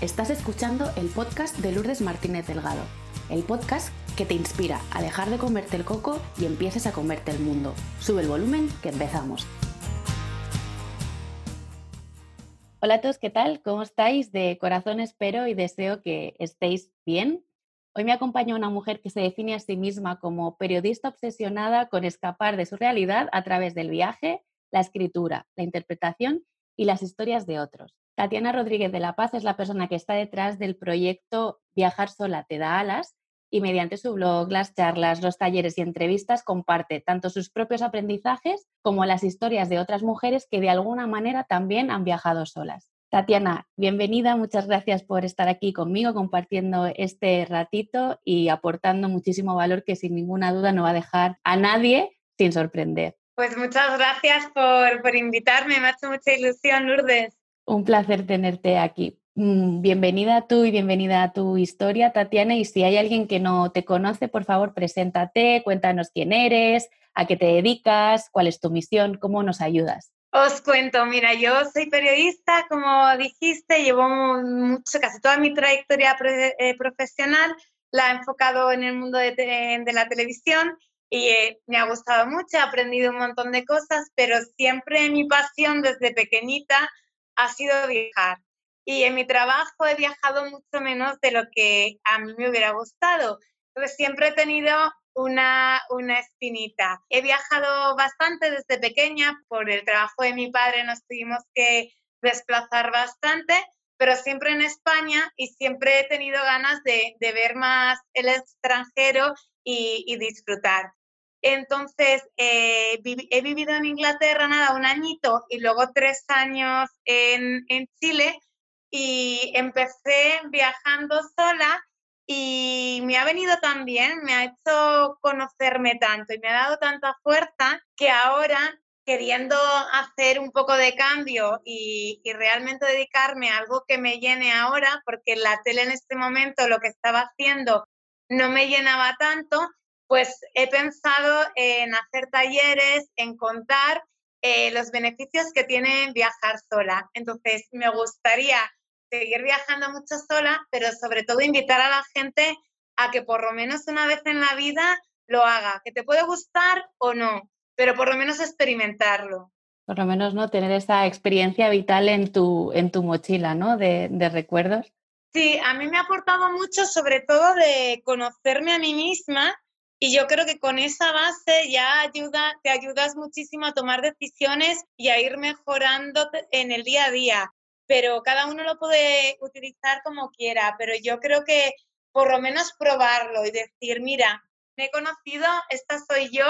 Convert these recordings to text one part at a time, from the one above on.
Estás escuchando el podcast de Lourdes Martínez Delgado, el podcast que te inspira a dejar de comerte el coco y empieces a comerte el mundo. Sube el volumen que empezamos. Hola a todos, ¿qué tal? ¿Cómo estáis? De corazón espero y deseo que estéis bien. Hoy me acompaña una mujer que se define a sí misma como periodista obsesionada con escapar de su realidad a través del viaje, la escritura, la interpretación y las historias de otros. Tatiana Rodríguez de la Paz es la persona que está detrás del proyecto Viajar sola te da alas y mediante su blog, las charlas, los talleres y entrevistas comparte tanto sus propios aprendizajes como las historias de otras mujeres que de alguna manera también han viajado solas. Tatiana, bienvenida, muchas gracias por estar aquí conmigo compartiendo este ratito y aportando muchísimo valor que sin ninguna duda no va a dejar a nadie sin sorprender. Pues muchas gracias por, por invitarme, me ha hecho mucha ilusión, Lourdes. Un placer tenerte aquí. Mm, bienvenida tú y bienvenida a tu historia, Tatiana. Y si hay alguien que no te conoce, por favor, preséntate, cuéntanos quién eres, a qué te dedicas, cuál es tu misión, cómo nos ayudas. Os cuento, mira, yo soy periodista, como dijiste, llevo mucho, casi toda mi trayectoria eh, profesional la he enfocado en el mundo de, la televisión y eh, me ha gustado mucho, he aprendido un montón de cosas, pero siempre mi pasión desde pequeñita ha sido viajar. Y en mi trabajo he viajado mucho menos de lo que a mí me hubiera gustado. Entonces siempre he tenido una, una espinita. He viajado bastante desde pequeña, por el trabajo de mi padre nos tuvimos que desplazar bastante, pero siempre en España y siempre he tenido ganas de, de ver más el extranjero y, y disfrutar. Entonces, eh, he vivido en Inglaterra nada, un añito y luego tres años en, Chile y empecé viajando sola y me ha venido tan bien, me ha hecho conocerme tanto y me ha dado tanta fuerza que ahora queriendo hacer un poco de cambio y, y, realmente dedicarme a algo que me llene ahora, porque la tele en este momento lo que estaba haciendo no me llenaba tanto, pues he pensado en hacer talleres, en contar eh, los beneficios que tiene viajar sola. Entonces, me gustaría seguir viajando mucho sola, pero sobre todo invitar a la gente a que por lo menos una vez en la vida lo haga, que te puede gustar o no, pero por lo menos experimentarlo. Por lo menos, ¿no? Tener esa experiencia vital en tu, en tu mochila, ¿no? De, de recuerdos. Sí, a mí me ha aportado mucho, sobre todo de conocerme a mí misma y yo creo que con esa base ya te ayudas muchísimo a tomar decisiones y a ir mejorando en el día a día. Pero cada uno lo puede utilizar como quiera, pero yo creo que por lo menos probarlo y decir, mira, me he conocido, esta soy yo,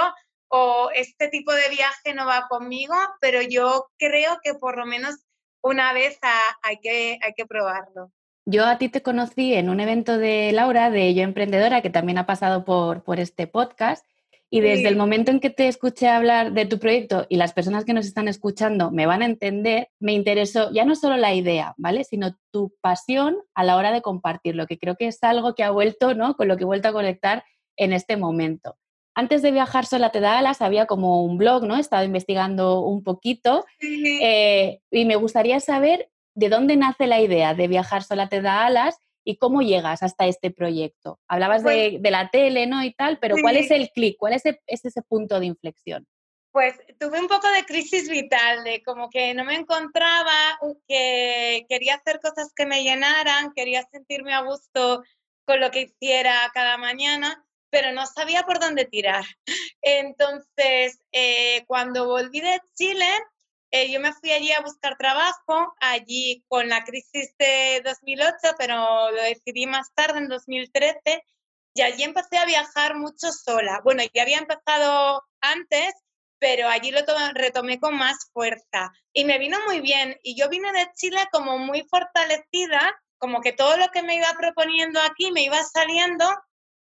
o este tipo de viaje no va conmigo, pero yo creo que por lo menos una vez hay, que, hay que probarlo. Yo a ti te conocí en un evento de Laura, de Yo Emprendedora, que también ha pasado por, por este podcast. Y desde el momento en que te escuché hablar de tu proyecto y las personas que nos están escuchando me van a entender, me interesó ya no solo la idea, ¿vale? Sino tu pasión a la hora de compartirlo, que creo que es algo que ha vuelto, ¿no? Con lo que he vuelto a conectar en este momento. Antes de viajar sola te da alas, había como un blog, ¿no? He estado investigando un poquito eh, y me gustaría saber ¿de dónde nace la idea de viajar sola te da alas y cómo llegas hasta este proyecto? Hablabas de, pues la tele, ¿no? Y tal, pero ¿cuál es el clic? ¿Cuál es, ese punto de inflexión? Pues tuve un poco de crisis vital, de como que no me encontraba, que quería hacer cosas que me llenaran, quería sentirme a gusto con lo que hiciera cada mañana, pero no sabía por dónde tirar. Entonces, eh, cuando volví de Chile, eh, yo me fui allí a buscar trabajo, allí con la crisis de 2008, pero lo decidí más tarde, en 2013, y allí empecé a viajar mucho sola. Bueno, ya había empezado antes, pero allí lo retomé con más fuerza y me vino muy bien. Y yo vine de Chile como muy fortalecida, como que todo lo que me iba proponiendo aquí me iba saliendo,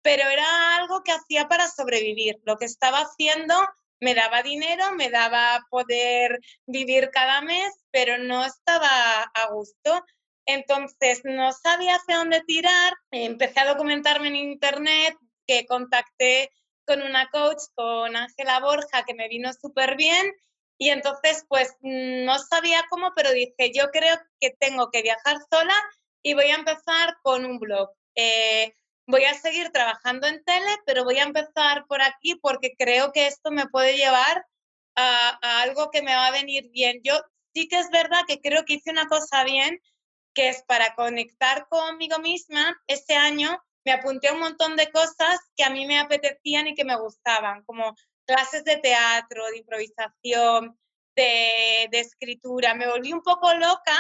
pero era algo que hacía para sobrevivir. Lo que estaba haciendo me daba dinero, me daba poder vivir cada mes, pero no estaba a gusto. Entonces no sabía hacia dónde tirar, empecé a documentarme en internet, que contacté con una coach, con Ángela Borja, que me vino súper bien. Y entonces, pues no sabía cómo, pero dije, yo creo que tengo que viajar sola y voy a empezar con un blog. Eh, voy a seguir trabajando en tele, pero voy a empezar por aquí porque creo que esto me puede llevar a, algo que me va a venir bien. Yo sí que es verdad que creo que hice una cosa bien, que es para conectar conmigo misma. Este año me apunté a un montón de cosas que a mí me apetecían y que me gustaban, como clases de teatro, de improvisación, de escritura. Me volví un poco loca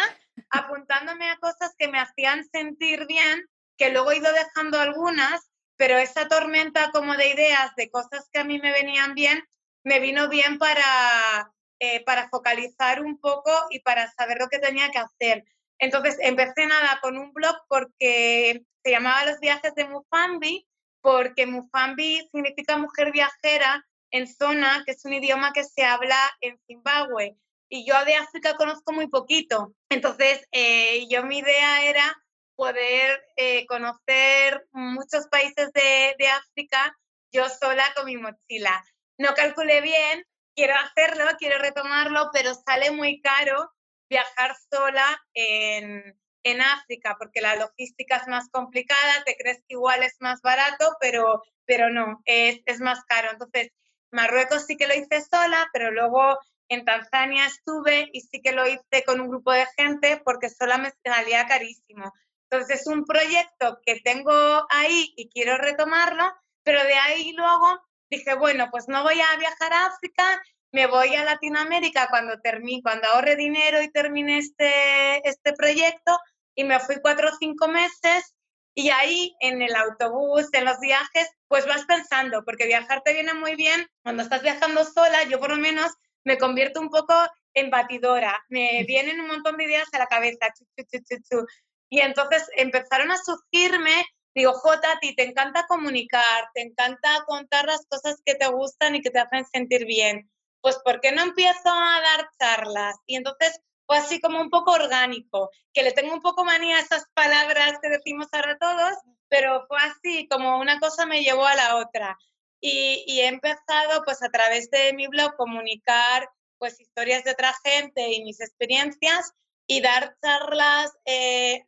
apuntándome a cosas que me hacían sentir bien, que luego he ido dejando algunas, pero esa tormenta como de ideas, de cosas que a mí me venían bien, me vino bien para, eh, para focalizar un poco y para saber lo que tenía que hacer. Entonces empecé nada con un blog porque se llamaba Los viajes de Mufambi, porque Mufambi significa mujer viajera en zona, que es un idioma que se habla en Zimbabue. Y yo de África conozco muy poquito. Entonces, eh, yo mi idea era poder eh, conocer muchos países de, de África yo sola con mi mochila. No calculé bien, quiero hacerlo, quiero retomarlo, pero sale muy caro viajar sola en, en África, porque la logística es más complicada, te crees que igual es más barato, pero, pero no, es, es más caro. Entonces, Marruecos sí que lo hice sola, pero luego en Tanzania estuve y sí que lo hice con un grupo de gente porque sola me salía carísimo. Entonces es un proyecto que tengo ahí y quiero retomarlo, pero de ahí luego dije, bueno, pues no voy a viajar a África, me voy a Latinoamérica cuando termine, cuando ahorre dinero y termine este, este proyecto y me fui cuatro o cinco meses y ahí en el autobús, en los viajes, pues vas pensando, porque viajar te viene muy bien. Cuando estás viajando sola, yo por lo menos me convierto un poco en batidora. Me vienen un montón de ideas a la cabeza. Y entonces empezaron a surgirme, digo, Jota, a ti te encanta comunicar, te encanta contar las cosas que te gustan y que te hacen sentir bien. Pues, ¿por qué no empiezo a dar charlas? Y entonces fue así como un poco orgánico, que le tengo un poco manía a esas palabras que decimos ahora todos, pero fue así, como una cosa me llevó a la otra. Y, he empezado pues a través de mi blog comunicar pues historias de otra gente y mis experiencias y dar charlas, eh,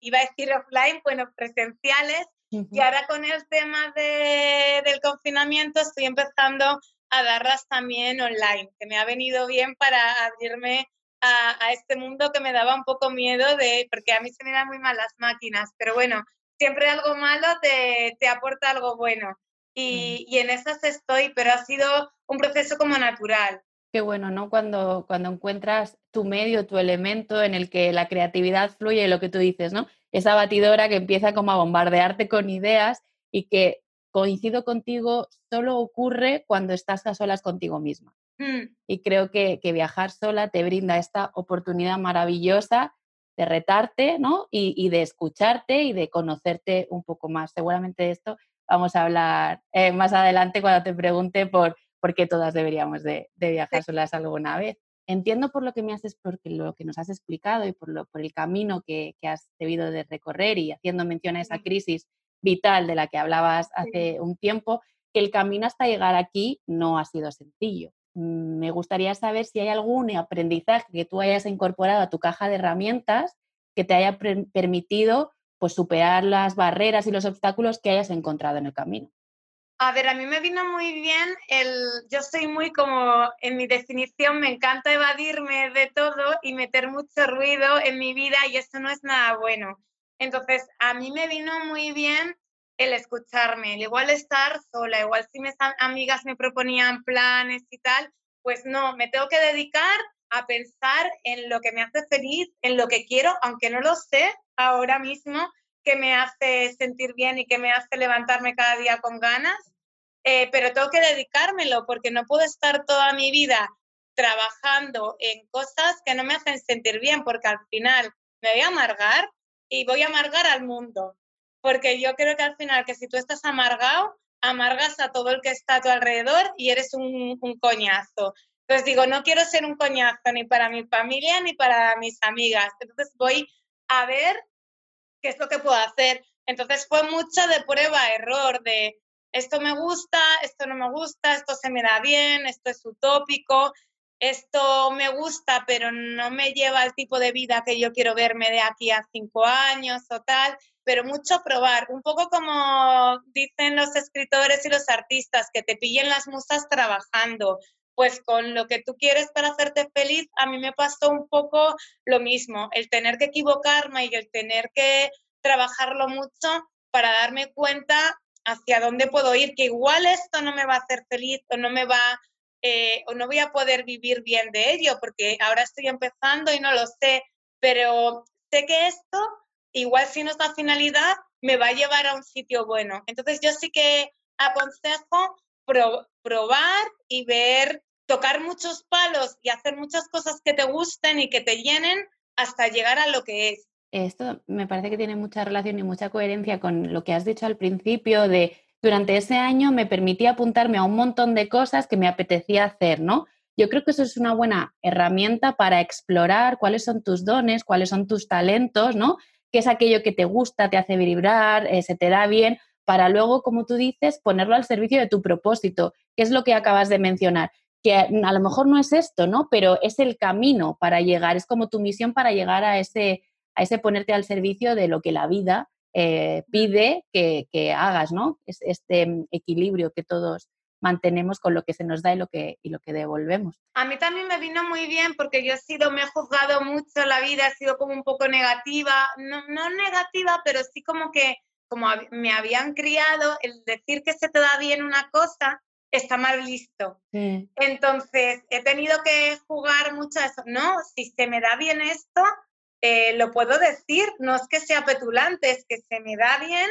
iba a decir offline, bueno, presenciales. Y ahora con el tema de, del confinamiento estoy empezando a darlas también online, que me ha venido bien para abrirme a, este mundo que me daba un poco miedo de, porque a mí se me dan muy mal las máquinas, pero bueno, siempre algo malo te, te aporta algo bueno. Y, y, en esas estoy, pero ha sido un proceso como natural. Qué bueno, ¿no? Cuando, cuando encuentras tu medio, tu elemento en el que la creatividad fluye, lo que tú dices, ¿no? Esa batidora que empieza como a bombardearte con ideas y que coincido contigo, solo ocurre cuando estás a solas contigo misma. Mm. Y creo que, viajar sola te brinda esta oportunidad maravillosa de retarte, ¿no? Y, de escucharte y de conocerte un poco más. Seguramente de esto vamos a hablar eh, más adelante cuando te pregunte por, por qué todas deberíamos de, viajar solas alguna vez. Entiendo por lo que me haces, porque lo que nos has explicado y por, lo, por el camino que, has debido de recorrer y haciendo mención a esa crisis vital de la que hablabas hace un tiempo, que el camino hasta llegar aquí no ha sido sencillo. Mm, me gustaría saber si hay algún aprendizaje que tú hayas incorporado a tu caja de herramientas que te haya permitido pues, superar las barreras y los obstáculos que hayas encontrado en el camino. A ver, a mí me vino muy bien el, yo soy muy como, en mi definición me encanta evadirme de todo y meter mucho ruido en mi vida y eso no es nada bueno. Entonces, a mí me vino muy bien el escucharme, el igual estar sola, igual si mis amigas me proponían planes y tal, pues no, me tengo que dedicar a pensar en lo que me hace feliz, en lo que quiero, aunque no lo sé ahora mismo, que me hace sentir bien y que me hace levantarme cada día con ganas, eh, pero tengo que dedicármelo porque no puedo estar toda mi vida trabajando en cosas que no me hacen sentir bien, porque al final me voy a amargar y voy a amargar al mundo porque yo creo que al final que si tú estás amargado, amargas a todo el que está a tu alrededor y eres un, coñazo. Entonces digo, no quiero ser un coñazo ni para mi familia ni para mis amigas. Entonces voy a ver qué es lo que puedo hacer. Entonces fue mucho de prueba, error, de esto me gusta, esto no me gusta, esto se me da bien, esto es utópico. esto me gusta, pero no me lleva al tipo de vida que yo quiero verme de aquí a cinco años o tal, pero mucho probar, un poco como dicen los escritores y los artistas, que te pillen las musas trabajando, pues con lo que tú quieres para hacerte feliz, a mí me pasó un poco lo mismo, el tener que equivocarme y el tener que trabajarlo mucho para darme cuenta hacia dónde puedo ir, que igual esto no me va a hacer feliz o no me va eh, o no voy a poder vivir bien de ello porque ahora estoy empezando y no lo sé, pero sé que esto, igual si no es la finalidad, me va a llevar a un sitio bueno. Entonces yo sí que aconsejo probar y ver, tocar muchos palos y hacer muchas cosas que te gusten y que te llenen hasta llegar a lo que es. Esto me parece que tiene mucha relación y mucha coherencia con lo que has dicho al principio de durante ese año me permitía apuntarme a un montón de cosas que me apetecía hacer, ¿no? Yo creo que eso es una buena herramienta para explorar cuáles son tus dones, cuáles son tus talentos, ¿no? Qué es aquello que te gusta, te hace vibrar, eh, se te da bien, para luego, como tú dices, ponerlo al servicio de tu propósito, que es lo que acabas de mencionar, que a lo mejor no es esto, ¿no? Pero es el camino para llegar, es como tu misión para llegar a ese, a ese ponerte al servicio de lo que la vida eh, pide que, hagas, ¿no? Es, este mm, equilibrio que todos mantenemos con lo que se nos da y lo que, y lo que devolvemos. A mí también me vino muy bien porque yo he sido, me he juzgado mucho la vida, he sido como un poco negativa, no, no negativa, pero sí como que como me habían criado, el decir que se te da bien una cosa está mal visto. Entonces, he tenido que jugar mucho a eso. No, si se me da bien esto, eh, lo puedo decir, no es que sea petulante, es que se me da bien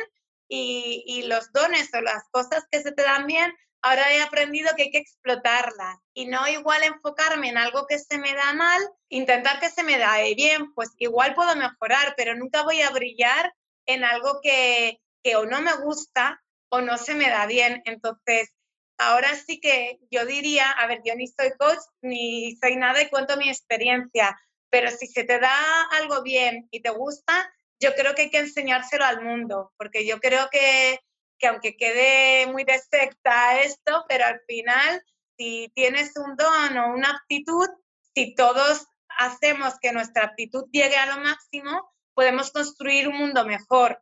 y, y, los dones o las cosas que se te dan bien, ahora he aprendido que hay que explotarlas y no igual enfocarme en algo que se me da mal, intentar que se me da bien, pues igual puedo mejorar, pero nunca voy a brillar en algo que, que o no me gusta o no se me da bien. Entonces, ahora sí que yo diría, a ver, yo ni soy coach ni soy nada y cuento mi experiencia, pero si se te da algo bien y te gusta, yo creo que hay que enseñárselo al mundo, porque yo creo que, que aunque quede muy de secta esto, pero al final, si tienes un don o una aptitud, si todos hacemos que nuestra aptitud llegue a lo máximo, podemos construir un mundo mejor.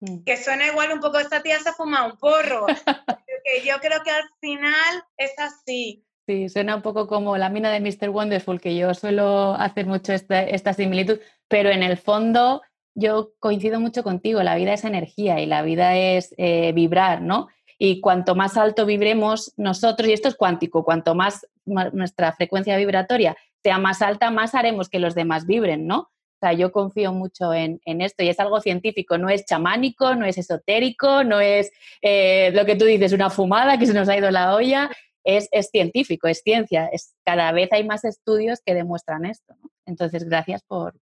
Mm. Que suena igual un poco, esta tía se fuma un porro. que yo creo que al final es así. Sí, suena un poco como la mina de Mr. Wonderful, que yo suelo hacer mucho esta, similitud, pero en el fondo yo coincido mucho contigo, la vida es energía y la vida es eh, vibrar, ¿no? Y cuanto más alto vibremos nosotros, y esto es cuántico, cuanto más nuestra frecuencia vibratoria sea más alta, más haremos que los demás vibren, ¿no? Sea, yo confío mucho en, esto y es algo científico, no es chamánico, no es esotérico, no es eh, lo que tú dices, una fumada que se nos ha ido la olla, es, científico, es ciencia. Es, cada vez hay más estudios que demuestran esto. Entonces, gracias por,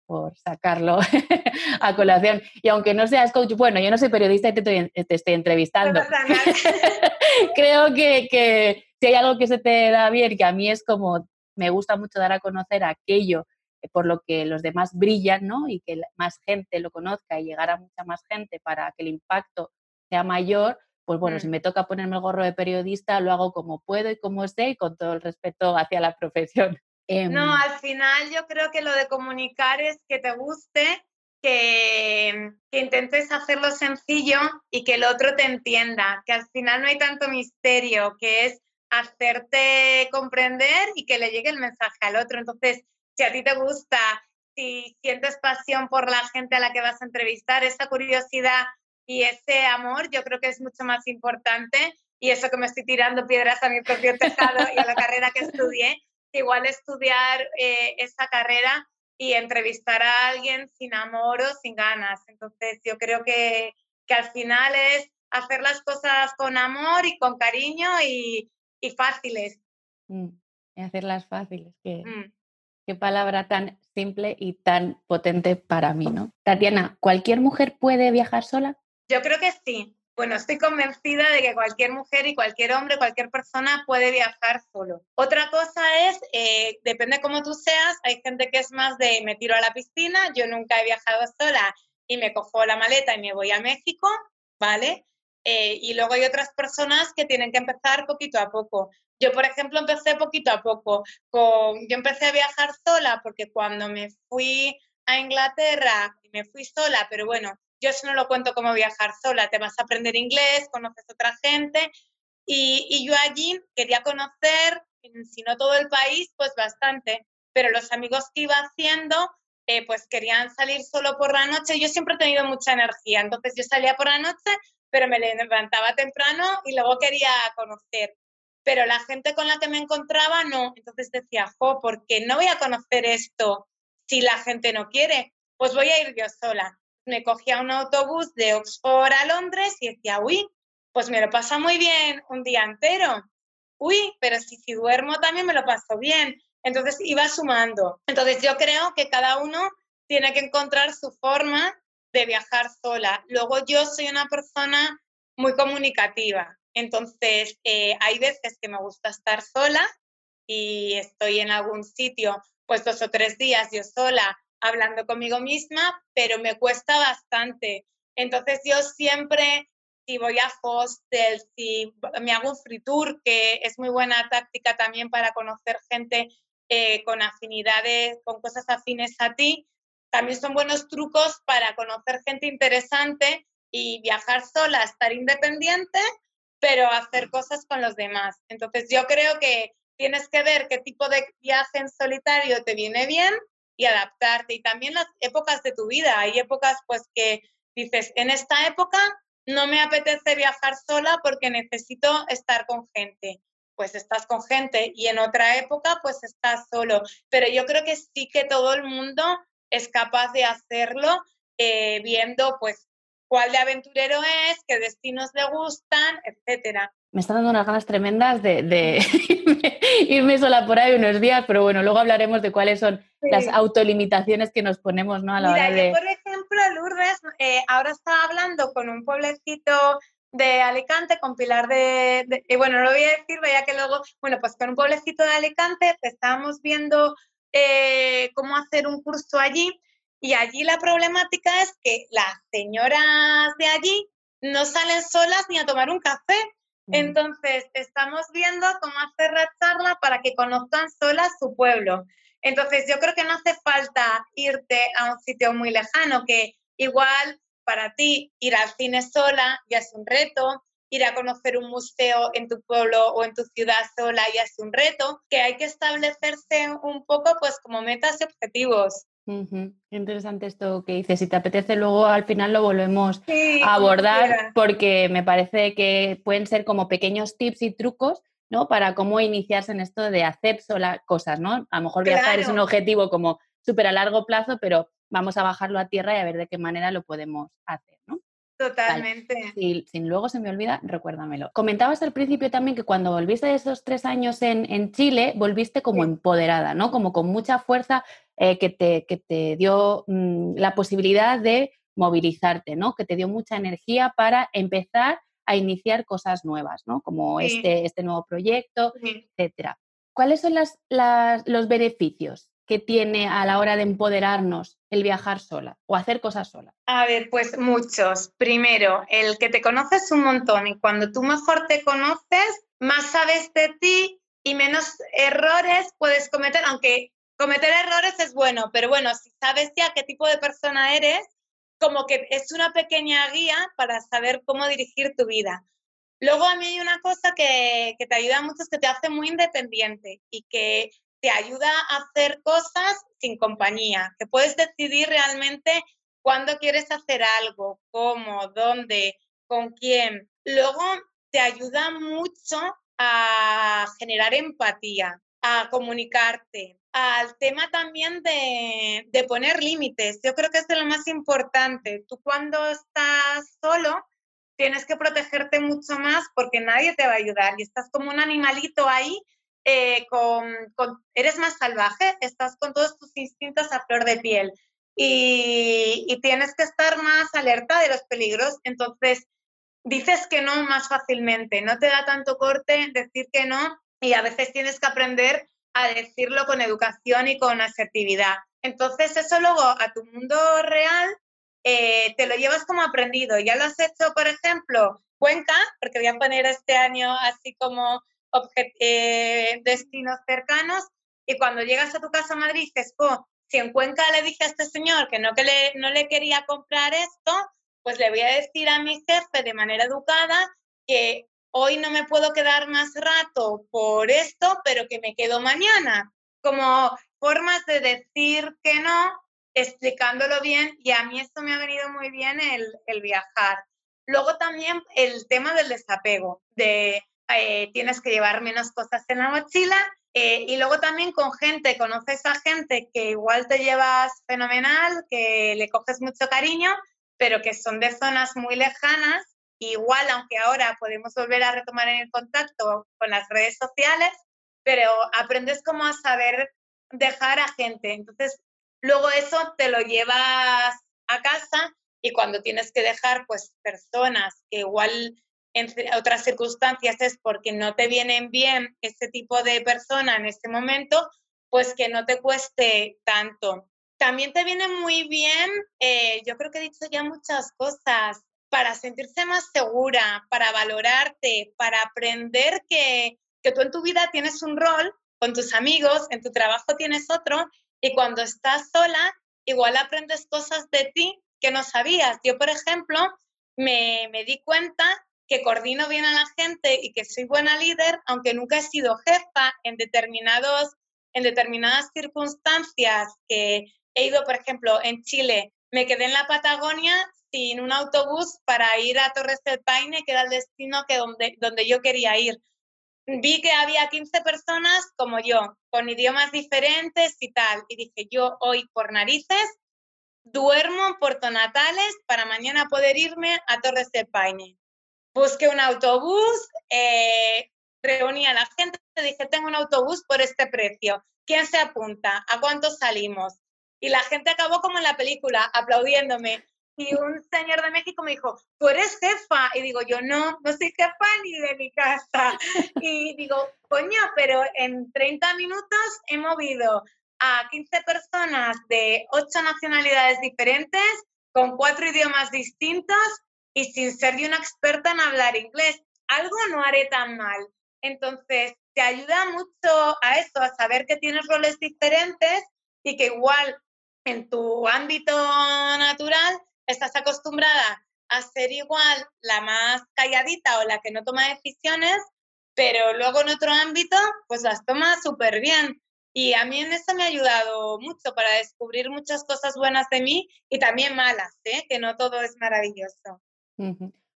sacarlo a colación. Y aunque no seas coach, bueno, yo no soy periodista y te estoy, entrevistando. Creo que, que, si hay algo que se te da bien, que a mí es como, me gusta mucho dar a conocer aquello por lo que los demás brillan, ¿no? Y que más gente lo conozca y llegar a mucha más gente para que el impacto sea mayor, pues bueno, si mm. me toca ponerme el gorro de periodista, lo hago como puedo y como sé y con todo el respeto hacia la profesión. no, em al final yo creo que lo de comunicar es que te guste, que, que, intentes hacerlo sencillo y que el otro te entienda, que al final no hay tanto misterio, que es hacerte comprender y que le llegue el mensaje al otro. Entonces, si a ti te gusta, si sientes pasión por la gente a la que vas a entrevistar, esa curiosidad y ese amor yo creo que es mucho más importante y eso que me estoy tirando piedras a mi propio tejado y a la carrera que estudié, igual estudiar eh, esa carrera y entrevistar a alguien sin amor o sin ganas. Entonces yo creo que, que al final es hacer las cosas con amor y con cariño y, y fáciles. Mm, y hacerlas fáciles, que, mm. Qué palabra tan simple y tan potente para mí, ¿no? Tatiana, ¿cualquier mujer puede viajar sola? Yo creo que sí. Bueno, estoy convencida de que cualquier mujer y cualquier hombre, cualquier persona puede viajar solo. Otra cosa es, eh, depende cómo tú seas, hay gente que es más de me tiro a la piscina, yo nunca he viajado sola y me cojo la maleta y me voy a México, ¿vale? Eh, y luego hay otras personas que tienen que empezar poquito a poco. Yo, por ejemplo, empecé poquito a poco. Con, yo empecé a viajar sola porque cuando me fui a Inglaterra, me fui sola, pero bueno, yo eso no lo cuento como viajar sola, te vas a aprender inglés, conoces otra gente y, y yo allí quería conocer, si no todo el país, pues bastante, pero los amigos que iba haciendo eh, pues querían salir solo por la noche. Yo siempre he tenido mucha energía, entonces yo salía por la noche, pero me levantaba temprano y luego quería conocer. Pero la gente con la que me encontraba no. Entonces decía, jo, ¿por qué no voy a conocer esto si la gente no quiere? Pues voy a ir yo sola. Me cogía un autobús de Oxford a Londres y decía, uy, pues me lo pasa muy bien un día entero. Uy, pero si, si duermo también me lo paso bien. Entonces iba sumando. Entonces yo creo que cada uno tiene que encontrar su forma de viajar sola. Luego yo soy una persona muy comunicativa. Entonces eh, hay veces que me gusta estar sola y estoy en algún sitio pues dos o tres días yo sola hablando conmigo misma, pero me cuesta bastante. Entonces yo siempre, si voy a hostel, si me hago un free tour, que es muy buena táctica también para conocer gente eh, con afinidades, con cosas afines a ti. También son buenos trucos para conocer gente interesante y viajar sola, estar independiente, pero hacer cosas con los demás. Entonces yo creo que tienes que ver qué tipo de viaje en solitario te viene bien y adaptarte. Y también las épocas de tu vida. Hay épocas pues que dices, en esta época no me apetece viajar sola porque necesito estar con gente pues estás con gente y en otra época pues estás solo. Pero yo creo que sí que todo el mundo es capaz de hacerlo eh, viendo pues cuál de aventurero es, qué destinos le gustan, etcétera. Me están dando unas ganas tremendas de, irme, sola por ahí unos días, pero bueno, luego hablaremos de cuáles son las autolimitaciones que nos ponemos ¿no? a la hora de... Yo, por ejemplo, Lourdes, eh, ahora estaba hablando con un pueblecito de Alicante con Pilar de, y bueno, no lo voy a decir, vaya que luego, bueno, pues con un pueblecito de Alicante estábamos viendo eh, cómo hacer un curso allí y allí la problemática es que las señoras de allí no salen solas ni a tomar un café. Mm. Entonces, estamos viendo cómo hacer la charla para que conozcan solas su pueblo. Entonces, yo creo que no hace falta irte a un sitio muy lejano, que igual para ti ir al cine sola ya es un reto, ir a conocer un museo en tu pueblo o en tu ciudad sola ya es un reto, que hay que establecerse un poco pues como metas y objetivos. Interesante esto que dices. Si te apetece, luego al final lo volvemos a abordar porque me parece que pueden ser como pequeños tips y trucos ¿no? para cómo iniciarse en esto de hacer sola cosas. ¿no? A lo mejor viajar es un objetivo como súper a largo plazo, pero vamos a bajarlo a tierra y a ver de qué manera lo podemos hacer, ¿no? Totalmente. Si, luego se me olvida, recuérdamelo. Comentabas al principio también que cuando volviste de esos tres años en, Chile, volviste como empoderada, ¿no? Como con mucha fuerza eh, que, te, que, te, dio mm, la posibilidad de movilizarte, ¿no? Que te dio mucha energía para empezar a iniciar cosas nuevas, ¿no? Como este, este nuevo proyecto, etcétera. ¿Cuáles son las, los beneficios tiene a la hora de empoderarnos el viajar sola o hacer cosas sola? A ver, pues muchos. Primero, el que te conoces un montón y cuando tú mejor te conoces, más sabes de ti y menos errores puedes cometer, aunque cometer errores es bueno, pero bueno, si sabes ya qué tipo de persona eres, como que es una pequeña guía para saber cómo dirigir tu vida. Luego a mí hay una cosa que, que te ayuda mucho, es que te hace muy independiente y que te ayuda a hacer cosas sin compañía, que puedes decidir realmente cuándo quieres hacer algo, cómo, dónde, con quién. Luego te ayuda mucho a generar empatía, a comunicarte, al tema también de, de poner límites. Yo creo que es lo más importante. Tú cuando estás solo tienes que protegerte mucho más porque nadie te va a ayudar y estás como un animalito ahí eh, eres más salvaje, estás con todos tus instintos a flor de piel y, y, tienes que estar más alerta de los peligros. Entonces, dices que no más fácilmente, no te da tanto corte decir que no y a veces tienes que aprender a decirlo con educación y con asertividad. Entonces, eso luego a tu mundo real eh, te lo llevas como aprendido. Ya lo has hecho, por ejemplo, Cuenca, porque voy a poner este año así como eh, destinos cercanos y cuando llegas a tu casa a Madrid dices, oh, si en Cuenca le dije a este señor que no, que le, no le quería comprar esto, pues le voy a decir a mi jefe de manera educada que hoy no me puedo quedar más rato por esto, pero que me quedo mañana. Como formas de decir que no, explicándolo bien, y a mí esto me ha venido muy bien el, el viajar. Luego también el tema del desapego, de eh, tienes que llevar menos cosas en la mochila eh, y luego también con gente, conoces a gente que igual te llevas fenomenal, que le coges mucho cariño, pero que son de zonas muy lejanas. Igual, aunque ahora podemos volver a retomar el contacto con las redes sociales, pero aprendes como a saber dejar a gente. Entonces, luego eso te lo llevas a casa y cuando tienes que dejar pues personas que igual en otras circunstancias es porque no te vienen bien ese tipo de persona en este momento, pues que no te cueste tanto. También te viene muy bien, eh, yo creo que he dicho ya muchas cosas, para sentirse más segura, para valorarte, para aprender que, que tú en tu vida tienes un rol con tus amigos, en tu trabajo tienes otro, y cuando estás sola, igual aprendes cosas de ti que no sabías. Yo, por ejemplo, me, me di cuenta que coordino bien a la gente y que soy buena líder, aunque nunca he sido jefa en, determinados, en determinadas circunstancias que he ido, por ejemplo, en Chile, me quedé en la Patagonia sin un autobús para ir a Torres del Paine, que era el destino que donde, donde yo quería ir. Vi que había 15 personas como yo, con idiomas diferentes y tal, y dije, yo hoy por narices duermo en Puerto Natales para mañana poder irme a Torres del Paine busqué un autobús, eh, reuní a la gente, dije, tengo un autobús por este precio. ¿Quién se apunta? ¿A cuánto salimos? Y la gente acabó como en la película, aplaudiéndome. Y un señor de México me dijo, tú eres jefa. Y digo, yo no, no soy jefa ni de mi casa. Y digo, coño, pero en 30 minutos he movido a 15 personas de 8 nacionalidades diferentes, con cuatro idiomas distintos, y sin ser de una experta en hablar inglés, algo no haré tan mal. Entonces, te ayuda mucho a eso, a saber que tienes roles diferentes y que igual en tu ámbito natural estás acostumbrada a ser igual la más calladita o la que no toma decisiones, pero luego en otro ámbito pues las toma súper bien. Y a mí en eso me ha ayudado mucho para descubrir muchas cosas buenas de mí y también malas, ¿eh? que no todo es maravilloso.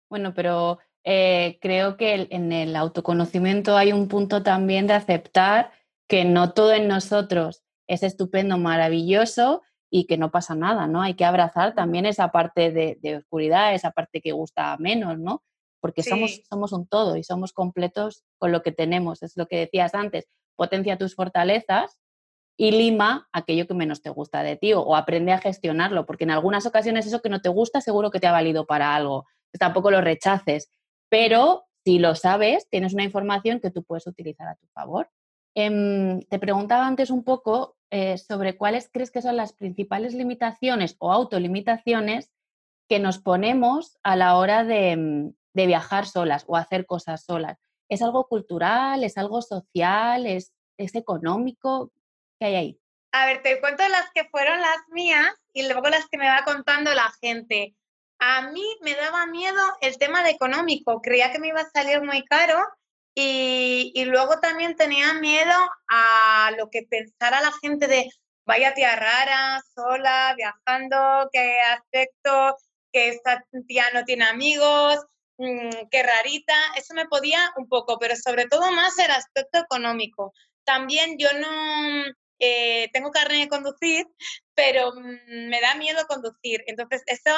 Bueno, pero eh, creo que en el autoconocimiento hay un punto también de aceptar que no todo en nosotros es estupendo, maravilloso y que no pasa nada, ¿no? Hay que abrazar también esa parte de, oscuridad, esa parte que gusta menos, ¿no? Porque somos, somos un todo y somos completos con lo que tenemos. Es lo que decías antes, potencia tus fortalezas y lima aquello que menos te gusta de ti o, aprende a gestionarlo, porque en algunas ocasiones eso que no te gusta seguro que te ha valido para algo, tampoco lo rechaces, pero si lo sabes, tienes una información que tú puedes utilizar a tu favor. Em, te preguntaba antes un poco eh, sobre cuáles crees que son las principales limitaciones o autolimitaciones que nos ponemos a la hora de, mm, de viajar solas o hacer cosas solas. ¿Es algo cultural? ¿Es algo social? ¿Es, es económico? ¿Qué hay ahí? A ver, te cuento las que fueron las mías y luego las que me va contando la gente. A mí me daba miedo el tema de económico, creía que me iba a salir muy caro y, y luego también tenía miedo a lo que pensara la gente de vaya tía rara, sola, viajando, qué aspecto, que esta tía no tiene amigos, mm, qué rarita. Eso me podía un poco, pero sobre todo más el aspecto económico. También yo no, eh, tengo carne de conducir, pero mm, me da miedo conducir. Entonces, eso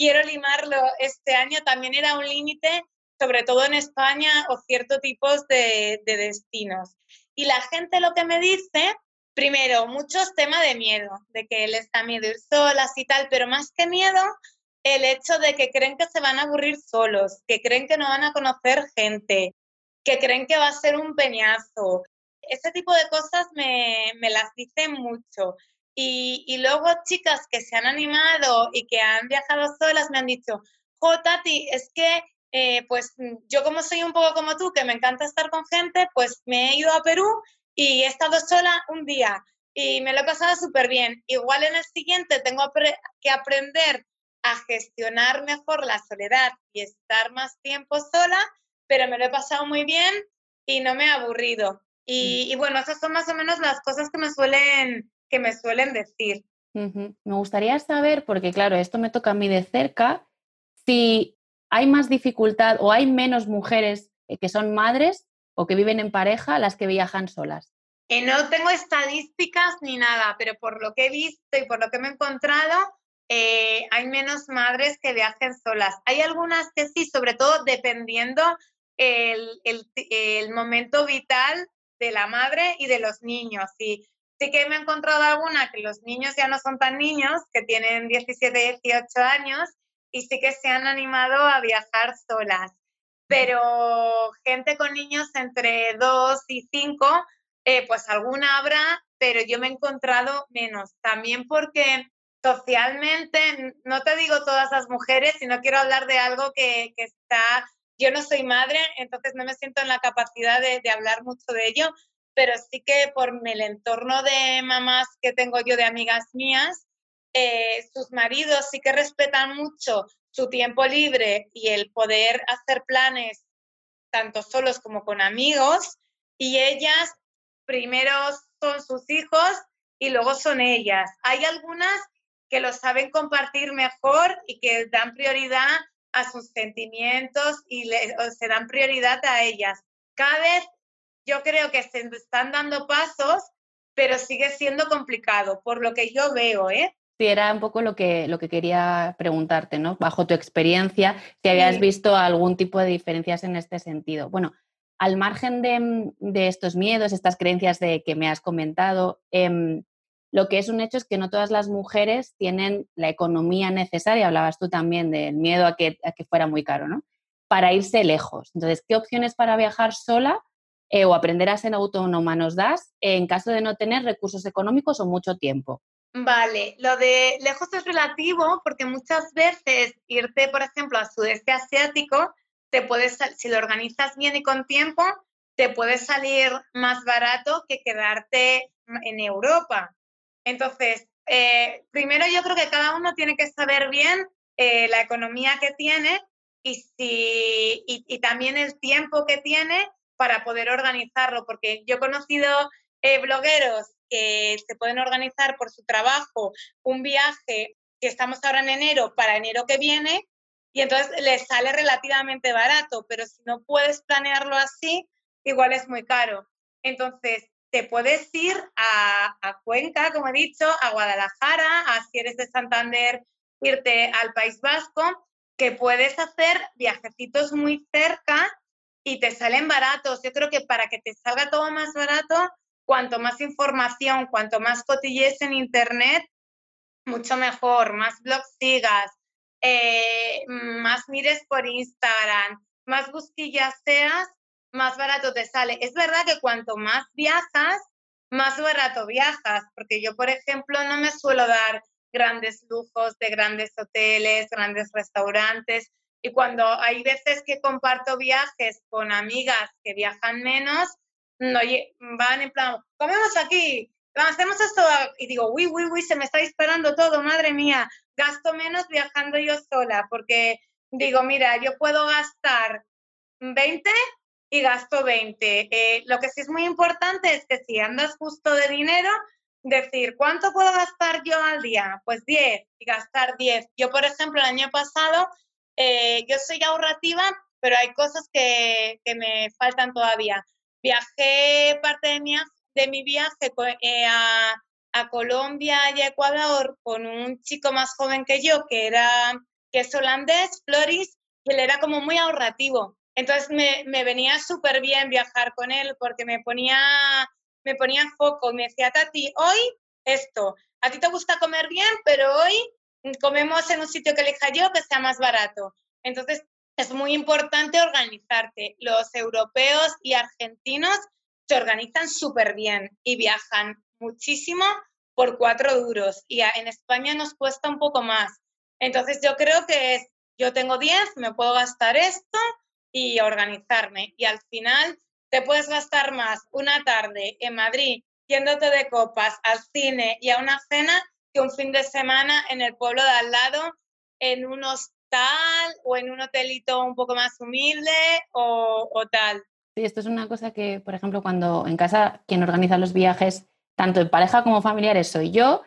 quiero limarlo este año. También era un límite, sobre todo en España, o ciertos tipos de, de destinos. Y la gente lo que me dice, primero, muchos temas de miedo, de que les da miedo ir solas y tal, pero más que miedo, el hecho de que creen que se van a aburrir solos, que creen que no van a conocer gente, que creen que va a ser un peñazo, ese tipo de cosas me, las dicen mucho. Y, luego chicas que se han animado y que han viajado solas me han dicho, jo, Tati, es que eh, pues mm, yo como soy un poco como tú, que me encanta estar con gente, pues me he ido a Perú y he estado sola un día y me lo he pasado súper bien. Igual en el siguiente tengo que aprender a gestionar mejor la soledad y estar más tiempo sola, pero me lo he pasado muy bien y no me he aburrido. Y, bueno, esas son más o menos las cosas que me suelen, que me suelen decir. Me gustaría saber, porque claro, esto me toca a mí de cerca, si hay más dificultad o hay menos mujeres eh, que son madres o que viven en pareja las que viajan solas. Eh, no tengo estadísticas ni nada, pero por lo que he visto y por lo que me he encontrado, eh, hay menos madres que viajen solas. Hay algunas que sí, sobre todo dependiendo el, el, momento vital de la madre y de los niños. Y sí que me he encontrado alguna que los niños ya no son tan niños, que tienen 17, 18 años, y sí que se han animado a viajar solas. Pero gente con niños entre 2 y 5, eh, pues alguna habrá, pero yo me he encontrado menos. También porque socialmente, no te digo todas las mujeres, sino quiero hablar de algo que, que está, yo no soy madre, entonces no me siento en la capacidad de, de hablar mucho de ello, pero sí que por el entorno de mamás que tengo yo de amigas mías, eh, sus maridos sí que respetan mucho su tiempo libre y el poder hacer planes tanto solos como con amigos y ellas primero son sus hijos y luego son ellas. Hay algunas que lo saben compartir mejor y que dan prioridad a sus sentimientos y se dan prioridad a ellas. Cada vez yo creo que se están dando pasos, pero sigue siendo complicado, por lo que yo veo, ¿eh? Sí, era un poco lo que, lo que quería preguntarte, ¿no? Bajo tu experiencia, si habías visto algún tipo de diferencias en este sentido. Bueno, al margen de, estos miedos, estas creencias de que me has comentado, em, lo que es un hecho es que no todas las mujeres tienen la economía necesaria, hablabas tú también del miedo a que, a que fuera muy caro, ¿no? Para irse lejos. Entonces, ¿qué opciones para viajar sola eh, o aprender a ser autónoma nos das en caso de no tener recursos económicos o mucho tiempo? Vale, lo de lejos es relativo porque muchas veces irte, por ejemplo, al sudeste asiático, te puedes, si lo organizas bien y con tiempo, te puede salir más barato que quedarte en Europa. Entonces, eh, primero yo creo que cada uno tiene que saber bien eh, la economía que tiene y, si, y, también el tiempo que tiene para poder organizarlo, porque yo he conocido eh, blogueros que se pueden organizar por su trabajo un viaje que estamos ahora en enero para enero que viene y entonces les sale relativamente barato, pero si no puedes planearlo así, igual es muy caro. Entonces, te puedes ir a, a Cuenca, como he dicho, a Guadalajara, a si eres de Santander, irte al País Vasco, que puedes hacer viajecitos muy cerca y te salen baratos. Yo creo que para que te salga todo más barato, cuanto más información, cuanto más cotillees en Internet, mucho mejor, más blogs sigas, eh, más mires por Instagram, más busquillas seas, más barato te sale. Es verdad que cuanto más viajas, más barato viajas, porque yo, por ejemplo, no me suelo dar grandes lujos de grandes hoteles, grandes restaurantes. Y cuando hay veces que comparto viajes con amigas que viajan menos, no, van en plan, comemos aquí, hacemos esto, y digo, uy, uy, uy, se me está disparando todo, madre mía, gasto menos viajando yo sola, porque digo, mira, yo puedo gastar 20 y gasto 20. Eh, lo que sí es muy importante es que si andas justo de dinero, decir, ¿cuánto puedo gastar yo al día? Pues 10 y gastar 10. Yo, por ejemplo, el año pasado, eh, yo soy ahorrativa, pero hay cosas que, que me faltan todavía. Viajé parte de mi, de mi viaje eh, a, a, Colombia y a Ecuador con un chico más joven que yo, que, era, que es holandés, Floris, y él era como muy ahorrativo. Entonces me, me venía súper bien viajar con él porque me ponía, me ponía foco, me decía, Tati, hoy esto, a ti te gusta comer bien, pero hoy comemos en un sitio que elija yo que sea más barato. Entonces es muy importante organizarte. Los europeos y argentinos se organizan súper bien y viajan muchísimo por cuatro duros y en España nos cuesta un poco más. Entonces yo creo que es, yo tengo 10, me puedo gastar esto y organizarme. Y al final te puedes gastar más una tarde en Madrid yéndote de copas al cine y a una cena que un fin de semana en el pueblo de al lado en un hostal o en un hotelito un poco más humilde o, o tal. Sí, esto es una cosa que, por ejemplo, cuando en casa quien organiza los viajes, tanto en pareja como familiares, soy yo.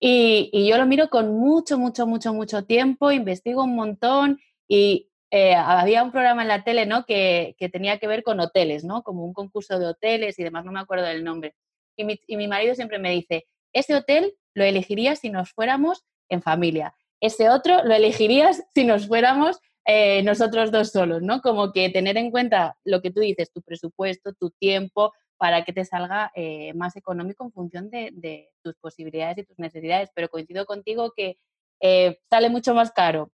Y, yo lo miro con mucho, mucho, mucho, mucho tiempo, investigo un montón y eh, había un programa en la tele, ¿no? Que, tenía que ver con hoteles, ¿no? Como un concurso de hoteles y demás, no me acuerdo del nombre. Y mi, y mi marido siempre me dice, ese hotel lo elegirías si nos fuéramos en familia. Ese otro lo elegirías si nos fuéramos eh, nosotros dos solos, ¿no? Como que tener en cuenta lo que tú dices, tu presupuesto, tu tiempo, para que te salga eh, más económico en función de, tus posibilidades y tus necesidades. Pero coincido contigo que eh, sale mucho más caro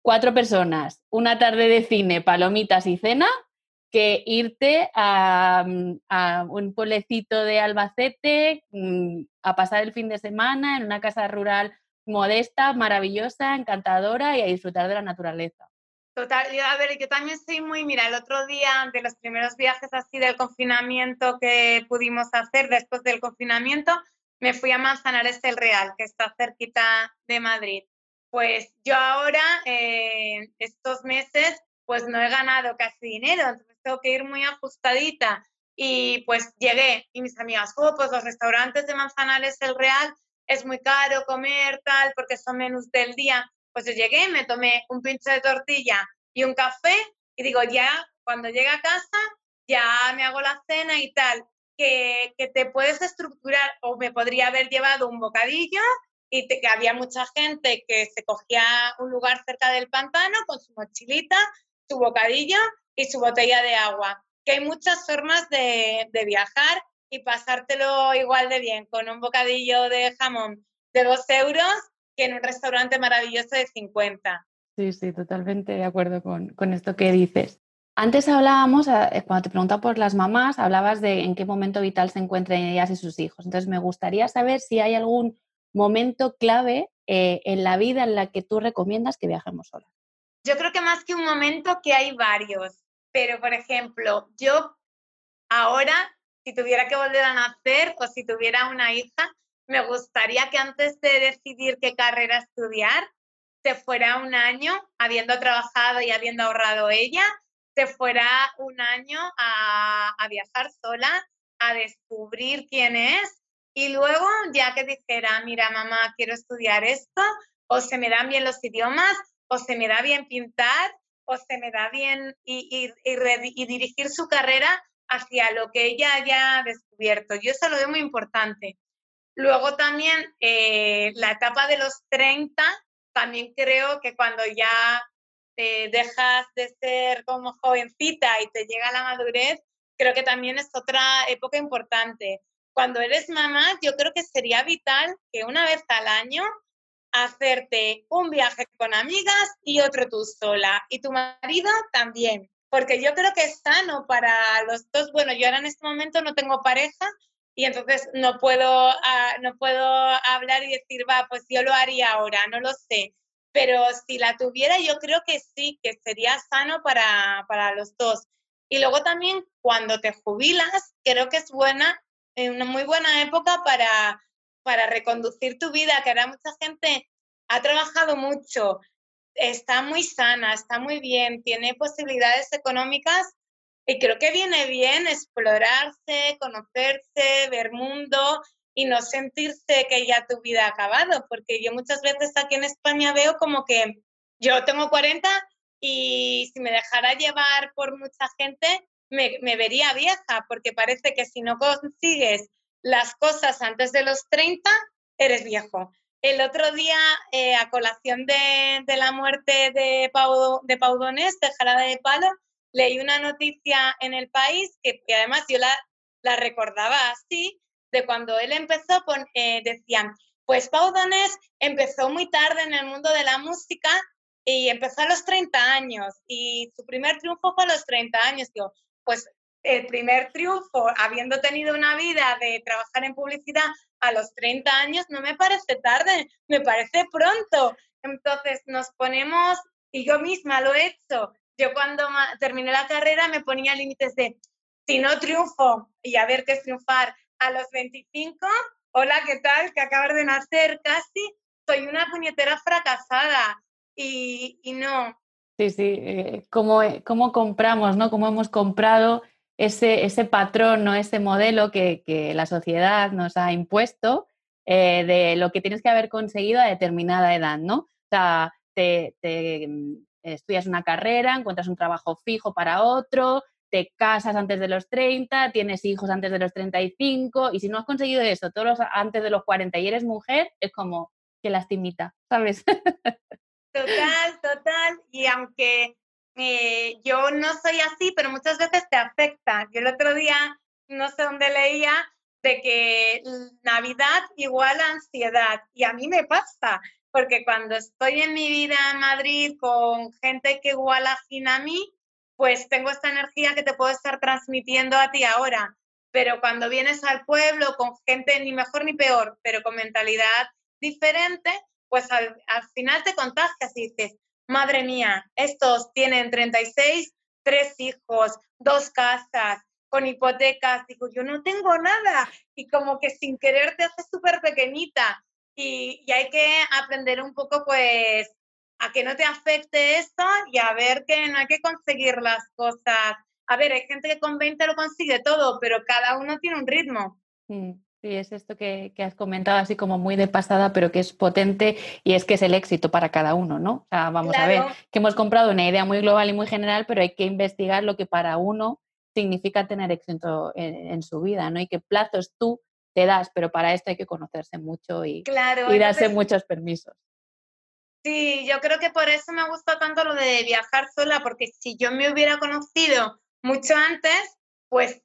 cuatro personas, una tarde de cine, palomitas y cena, que irte a, mm, un pueblecito de Albacete mm, a pasar el fin de semana en una casa rural modesta, maravillosa, encantadora y a disfrutar de la naturaleza. Total, a ver, yo también soy muy, mira, el otro día de los primeros viajes así del confinamiento que pudimos hacer después del confinamiento, me fui a Manzanares del Real, que está cerquita de Madrid. Pues yo ahora, eh, estos meses, pues no he ganado casi dinero, tengo que ir muy ajustadita. Y pues llegué y mis amigas, oh, pues los restaurantes de Manzanares del Real es muy caro comer, tal, porque son menús del día. Pues yo llegué, me tomé un pincho de tortilla y un café y digo, ya, cuando llegue a casa, ya me hago la cena y tal, que, que te puedes estructurar o me podría haber llevado un bocadillo y que había mucha gente que se cogía un lugar cerca del pantano con su mochilita, su bocadillo y su botella de agua. Que hay muchas formas de, de viajar y pasártelo igual de bien con un bocadillo de jamón de dos euros que en un restaurante maravilloso de 50. Sí, sí, totalmente de acuerdo con, con esto que dices. Antes hablábamos, eh, cuando te preguntaba por las mamás, hablabas de en qué momento vital se encuentran ellas y sus hijos. Entonces, me gustaría saber si hay algún momento clave eh, en la vida en la que tú recomiendas que viajemos solas. Yo creo que más que un momento, que hay varios. Pero, por ejemplo, yo ahora, si tuviera que volver a nacer o si tuviera una hija, me gustaría que antes de decidir qué carrera estudiar, se fuera un año, habiendo trabajado y habiendo ahorrado ella, se fuera un año a, viajar sola, a descubrir quién es y luego ya que dijera, mira mamá, quiero estudiar esto, o se me dan bien los idiomas, o se me da bien pintar, o se me da bien y, dirigir su carrera hacia lo que ella haya descubierto. Yo eso lo veo muy importante. Luego también eh, la etapa de los 30, también creo que cuando ya te dejas de ser como jovencita y te llega la madurez, creo que también es otra época importante. Cuando eres mamá, yo creo que sería vital que una vez al año hacerte un viaje con amigas y otro tú sola. Y tu marido también. Porque yo creo que es sano para los dos. Bueno, yo ahora en este momento no tengo pareja, y entonces no puedo, ah, no puedo hablar y decir, va, pues yo lo haría ahora, no lo sé. Pero si la tuviera, yo creo que sí, que sería sano para, para los dos. Y luego también cuando te jubilas, creo que es buena, una muy buena época para, para reconducir tu vida, que ahora mucha gente ha trabajado mucho, está muy sana, está muy bien, tiene posibilidades económicas y creo que viene bien explorarse, conocerse, ver mundo y no sentirse que ya tu vida ha acabado, porque yo muchas veces aquí en España veo como que yo tengo 40 y si me dejara llevar por mucha gente, me, me vería vieja, porque parece que si no consigues las cosas antes de los 30, eres viejo. El otro día, eh, a colación de, la muerte de Pau, de Pau Donés, de Jarada de Palo, leí una noticia en el país que, además yo la, recordaba así, de cuando él empezó, con, eh, decían, pues Pau Donés empezó muy tarde en el mundo de la música y empezó a los 30 años y su primer triunfo fue a los 30 años. Digo, pues el primer triunfo, habiendo tenido una vida de trabajar en publicidad a los 30 años, no me parece tarde, me parece pronto. Entonces nos ponemos y yo misma lo he hecho. Yo cuando terminé la carrera me ponía límites de, si no triunfo, y a ver qué es triunfar, a los 25, hola, ¿qué tal? Que acabas de nacer casi, soy una puñetera fracasada y, y no. Sí, sí, eh, cómo, cómo, compramos, ¿no? Cómo hemos comprado ese, ese patrón, ¿no? Ese modelo que, que la sociedad nos ha impuesto eh, de lo que tienes que haber conseguido a determinada edad, ¿no? O sea, te, mm, estudias una carrera, encuentras un trabajo fijo para otro, te casas antes de los 30, tienes hijos antes de los 35 y si no has conseguido eso todos antes de los 40 y eres mujer, es como que lastimita, ¿sabes? Total, total. Y aunque eh, yo no soy así, pero muchas veces te afecta. Yo el otro día, no sé dónde leía, de que Navidad igual a ansiedad. Y a mí me pasa, porque cuando estoy en mi vida en Madrid con gente que igual afina a mí, pues tengo esta energía que te puedo estar transmitiendo a ti ahora. Pero cuando vienes al pueblo con gente ni mejor ni peor, pero con mentalidad diferente, pues al, final te contagias y dices, madre mía, estos tienen 36, tres hijos, dos casas, con hipotecas. Digo, yo no tengo nada. Y como que sin querer te haces súper pequeñita. Y, y, hay que aprender un poco, pues, a que no te afecte esto y a ver que no hay que conseguir las cosas. A ver, hay gente que con 20 lo consigue todo, pero cada uno tiene un ritmo. Mm, sí, es esto que, has comentado así como muy de pasada, pero que es potente y es que es el éxito para cada uno, ¿no? O sea, vamos a ver, que hemos comprado una idea muy global y muy general, pero hay que investigar lo que para uno significa tener éxito en, su vida, ¿no? Y qué plazos tú te das, pero para esto hay que conocerse mucho y, y darse muchos permisos. Sí, yo creo que por eso me gusta tanto lo de viajar sola, porque si yo me hubiera conocido mucho antes, pues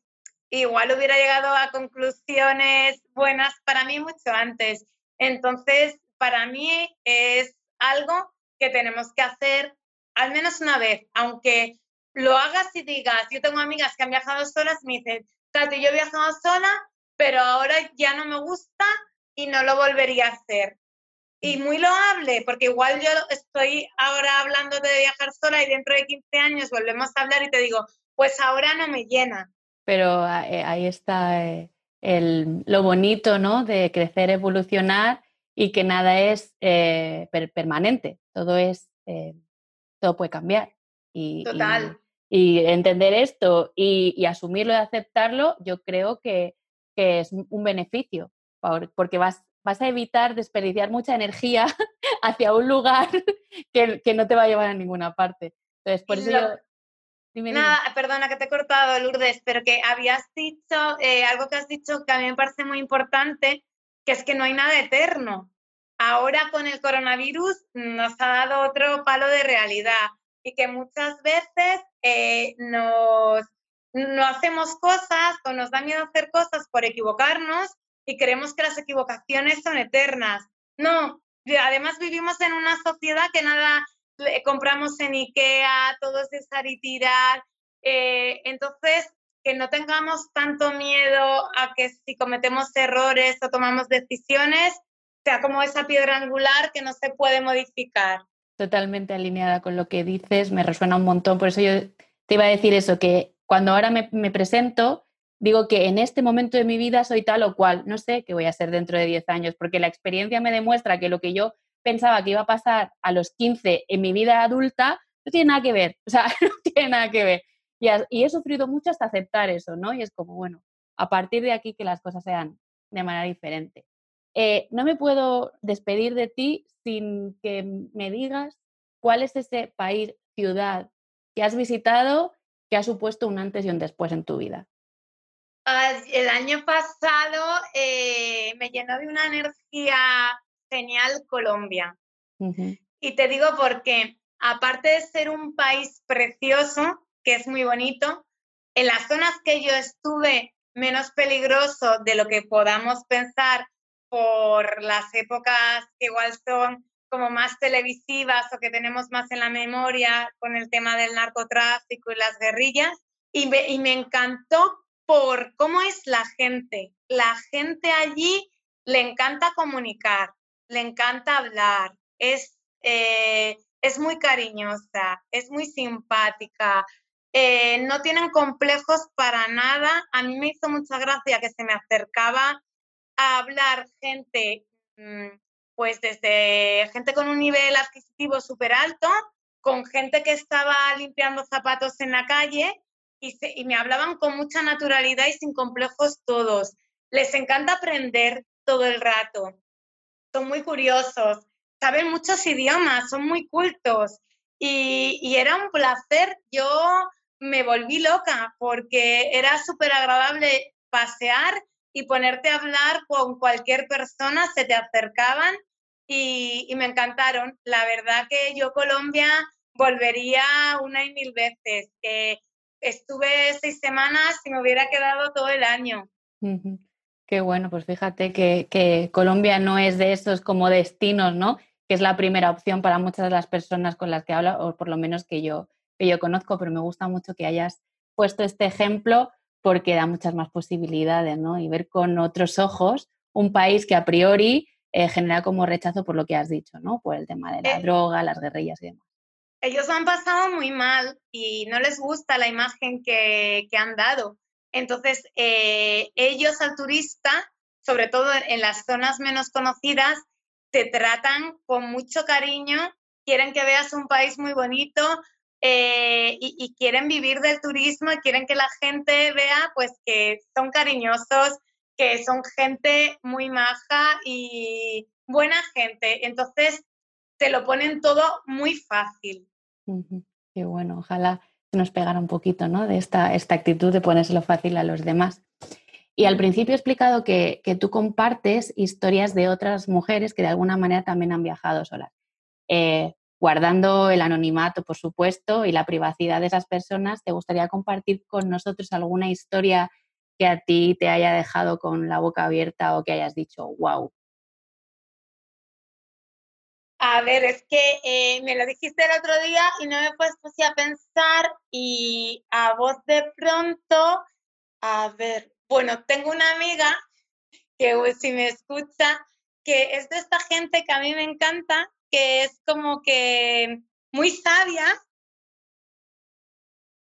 igual hubiera llegado a conclusiones buenas para mí mucho antes. Entonces, para mí es algo que tenemos que hacer al menos una vez, aunque lo hagas y digas, yo tengo amigas que han viajado solas me dicen, Tati, yo he viajado sola, pero ahora ya no me gusta y no lo volvería a hacer. Y muy loable, porque igual yo estoy ahora hablando de viajar sola y dentro de 15 años volvemos a hablar y te digo, pues ahora no me llena. Pero eh, ahí está eh, el, lo bonito, ¿no? De crecer, evolucionar y que nada es eh, permanente, todo es, todo puede cambiar. Y, Total. Y, entender esto y, y, asumirlo y aceptarlo, yo creo que, que es un beneficio, porque vas vas a evitar desperdiciar mucha energía hacia un lugar que, que, no te va a llevar a ninguna parte. Entonces, por eso Nada, perdona que te he cortado, Lourdes, pero que habías dicho eh, algo que has dicho que a mí me parece muy importante, que es que no hay nada eterno. Ahora con el coronavirus nos ha dado otro palo de realidad y que muchas veces eh, nos, no hacemos cosas o nos da miedo hacer cosas por equivocarnos y creemos que las equivocaciones son eternas. No, además vivimos en una sociedad que nada compramos en IKEA, todo es y tirar. Eh, entonces, que no tengamos tanto miedo a que si cometemos errores o tomamos decisiones, sea como esa piedra angular que no se puede modificar. Totalmente alineada con lo que dices, me resuena un montón. Por eso yo te iba a decir eso, que cuando ahora me, me presento, digo que en este momento de mi vida soy tal o cual, no sé qué voy a ser dentro de 10 años, porque la experiencia me demuestra que lo que yo pensaba que iba a pasar a los 15 en mi vida adulta no tiene nada que ver, o sea, no tiene nada que ver. Y, he sufrido mucho hasta aceptar eso, ¿no? Y es como, bueno, a partir de aquí que las cosas sean de manera diferente. Eh, no me puedo despedir de ti sin que me digas cuál es ese país, ciudad que has visitado que ha supuesto un antes y un después en tu vida. El año pasado eh, me llenó de una energía genial Colombia. Y te digo porque, aparte de ser un país precioso, que es muy bonito, en las zonas que yo estuve menos peligroso de lo que podamos pensar por las épocas que igual son como más televisivas o que tenemos más en la memoria con el tema del narcotráfico y las guerrillas. Y y me encantó por cómo es la gente. La gente allí le encanta comunicar, le encanta hablar, es, eh, es muy cariñosa, es muy simpática, eh, no tienen complejos para nada. A mí me hizo mucha gracia que se me acercaba a hablar gente, mm, pues desde gente con un nivel adquisitivo súper alto, con gente que estaba limpiando zapatos en la calle y, y me hablaban con mucha naturalidad y sin complejos todos. Les encanta aprender todo el rato. Son muy curiosos, saben muchos idiomas, son muy cultos. Y, era un placer. Yo me volví loca porque era súper agradable pasear y ponerte a hablar con cualquier persona, se te acercaban y, me encantaron. La verdad que yo Colombia volvería una y mil veces. estuve seis semanas y me hubiera quedado todo el año. Qué bueno, pues fíjate que, que, Colombia no es de esos como destinos, ¿no? Que es la primera opción para muchas de las personas con las que hablo, o por lo menos que yo, que yo conozco, pero me gusta mucho que hayas puesto este ejemplo porque da muchas más posibilidades, ¿no? Y ver con otros ojos un país que a priori eh, genera como rechazo por lo que has dicho, ¿no? Por el tema de la eh, droga, las guerrillas y demás. Ellos han pasado muy mal y no les gusta la imagen que, que han dado. Entonces, eh, ellos al turista, sobre todo en las zonas menos conocidas, te tratan con mucho cariño, quieren que veas un país muy bonito, eh, y, quieren vivir del turismo quieren que la gente vea pues que son cariñosos, que son gente muy maja y buena gente. Entonces te lo ponen todo muy fácil. Qué bueno, ojalá nos pegara un poquito ¿no? de esta, esta actitud de ponérselo fácil a los demás. Y al principio he explicado que, que, tú compartes historias de otras mujeres que de alguna manera también han viajado solas. Eh, guardando el anonimato, por supuesto, y la privacidad de esas personas, ¿te gustaría compartir con nosotros alguna historia que a ti te haya dejado con la boca abierta o que hayas dicho, wow? A ver, es que eh, me lo dijiste el otro día y no me puesto así a pensar y a voz de pronto, a ver, bueno, tengo una amiga que si me escucha, que es de esta gente que a mí me encanta, que es como que muy sabia,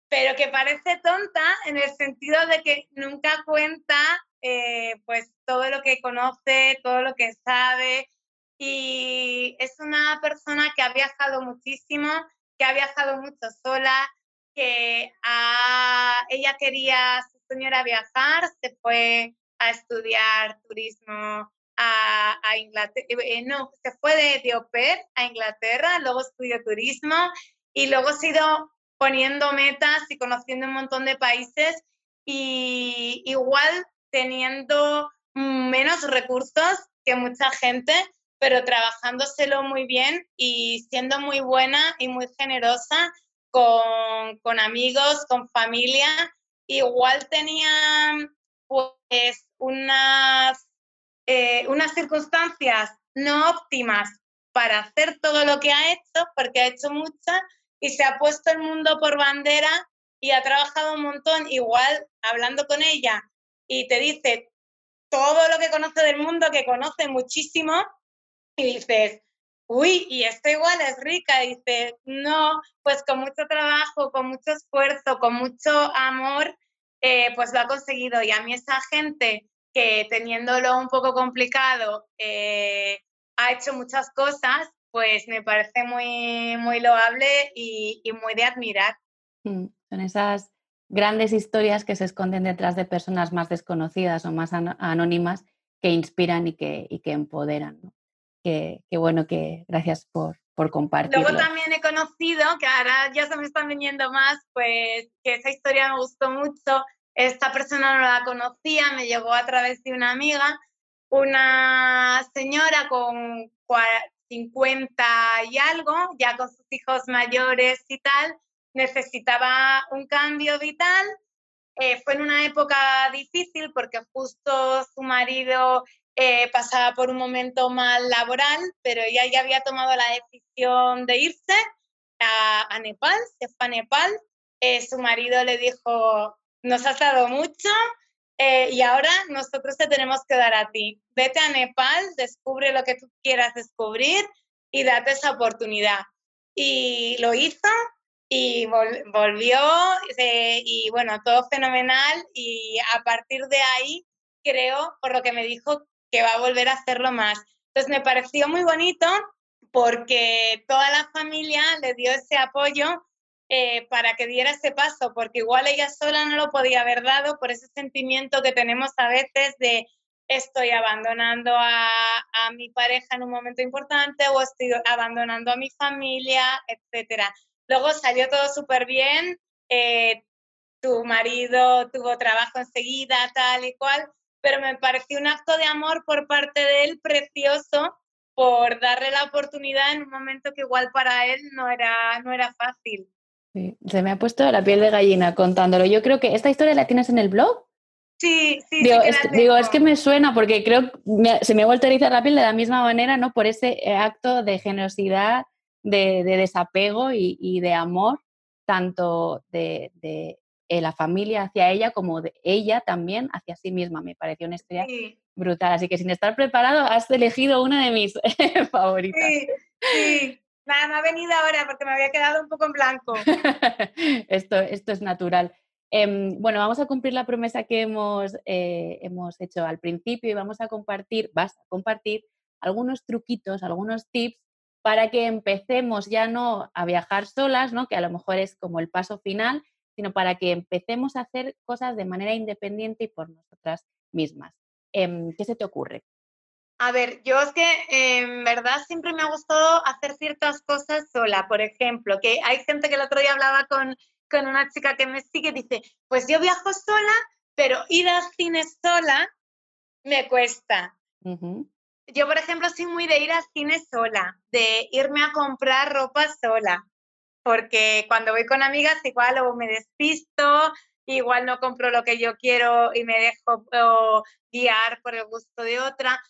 pero que parece tonta en el sentido de que nunca cuenta eh, pues todo lo que conoce, todo lo que sabe. Y es una persona que ha viajado muchísimo, que ha viajado mucho sola, que ella quería, su sueño era viajar, se fue a estudiar turismo a, Inglaterra, eh, no, se fue de, de a Inglaterra, luego estudió turismo y luego se ha ido poniendo metas y conociendo un montón de países y igual teniendo menos recursos que mucha gente, pero trabajándoselo muy bien y siendo muy buena y muy generosa con, con amigos, con familia. Igual tenía pues unas eh, unas circunstancias no óptimas para hacer todo lo que ha hecho, porque ha hecho mucha y se ha puesto el mundo por bandera y ha trabajado un montón, igual hablando con ella y te dice todo lo que conoce del mundo, que conoce muchísimo, y dices, uy, y esto igual es rica, dices, no, pues con mucho trabajo, con mucho esfuerzo, con mucho amor, eh, pues lo ha conseguido. Y a mí esa gente que teniéndolo un poco complicado eh, ha hecho muchas cosas, pues me parece muy, muy loable y, muy de admirar. Mm, son esas grandes historias que se esconden detrás de personas más desconocidas o más anónimas que inspiran y que, y que empoderan. ¿no? Qué, bueno que gracias por, por compartir. Luego también he conocido, que ahora ya se me están viniendo más, pues que esa historia me gustó mucho, esta persona no la conocía, me llegó a través de una amiga, una señora con 50 y algo, ya con sus hijos mayores y tal, necesitaba un cambio vital. Eh, fue en una época difícil porque justo su marido eh, pasaba por un momento mal laboral, pero ella ya había tomado la decisión de irse a, Nepal, se fue a Nepal. Eh, su marido le dijo, nos has dado mucho eh, y ahora nosotros te tenemos que dar a ti. Vete a Nepal, descubre lo que tú quieras descubrir y date esa oportunidad. y lo hizo y volvió y bueno, todo fenomenal y a partir de ahí creo, por lo que me dijo, que va a volver a hacerlo más. Entonces me pareció muy bonito porque toda la familia le dio ese apoyo eh, para que diera ese paso, porque igual ella sola no lo podía haber dado por ese sentimiento que tenemos a veces de estoy abandonando a, mi pareja en un momento importante o estoy abandonando a mi familia, etcétera. Luego salió todo súper bien, eh, tu marido tuvo trabajo enseguida, tal y cual, pero me pareció un acto de amor por parte de él precioso por darle la oportunidad en un momento que igual para él no era, no era fácil. se me ha puesto la piel de gallina contándolo. Yo creo que esta historia la tienes en el blog. Sí, sí. Digo, es, que, digo es que me suena porque creo que se me ha vuelto a erizar la piel de la misma manera, ¿no? Por ese eh, acto de generosidad, de, desapego y, de amor, tanto de, eh, la familia hacia ella como de ella también hacia sí misma. Me pareció una historia brutal. Así que sin estar preparado, has elegido una de mis favoritas. Sí, sí. Nada, me ha venido ahora porque me había quedado un poco en blanco. esto, esto es natural. Em, bueno, vamos a cumplir la promesa que hemos, eh, hemos hecho al principio y vamos a compartir, vas a compartir algunos truquitos, algunos tips para que empecemos ya no a viajar solas, ¿no? que a lo mejor es como el paso final, sino para que empecemos a hacer cosas de manera independiente y por nosotras mismas. Em, ¿Qué se te ocurre? A ver, yo es que en verdad siempre me ha gustado hacer ciertas cosas sola. Por ejemplo, que hay gente que el otro día hablaba con, con una chica que me sigue, dice, pues yo viajo sola, pero ir al cine sola me cuesta. Yo, por ejemplo, soy muy de ir al cine sola, de irme a comprar ropa sola porque cuando voy con amigas igual o me despisto, igual no compro lo que yo quiero y me dejo guiar por el gusto de otra.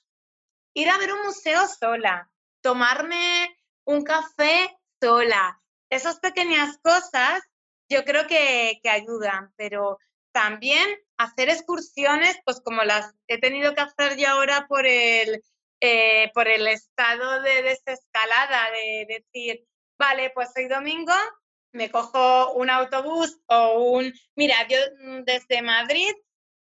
Ir a ver un museo sola, tomarme un café sola, esas pequeñas cosas yo creo que, que ayudan, pero también hacer excursiones, pues como las he tenido que hacer yo ahora por el, eh, por el estado de desescalada, de decir, vale, pues hoy domingo me cojo un autobús o un... Mira, yo mm, desde Madrid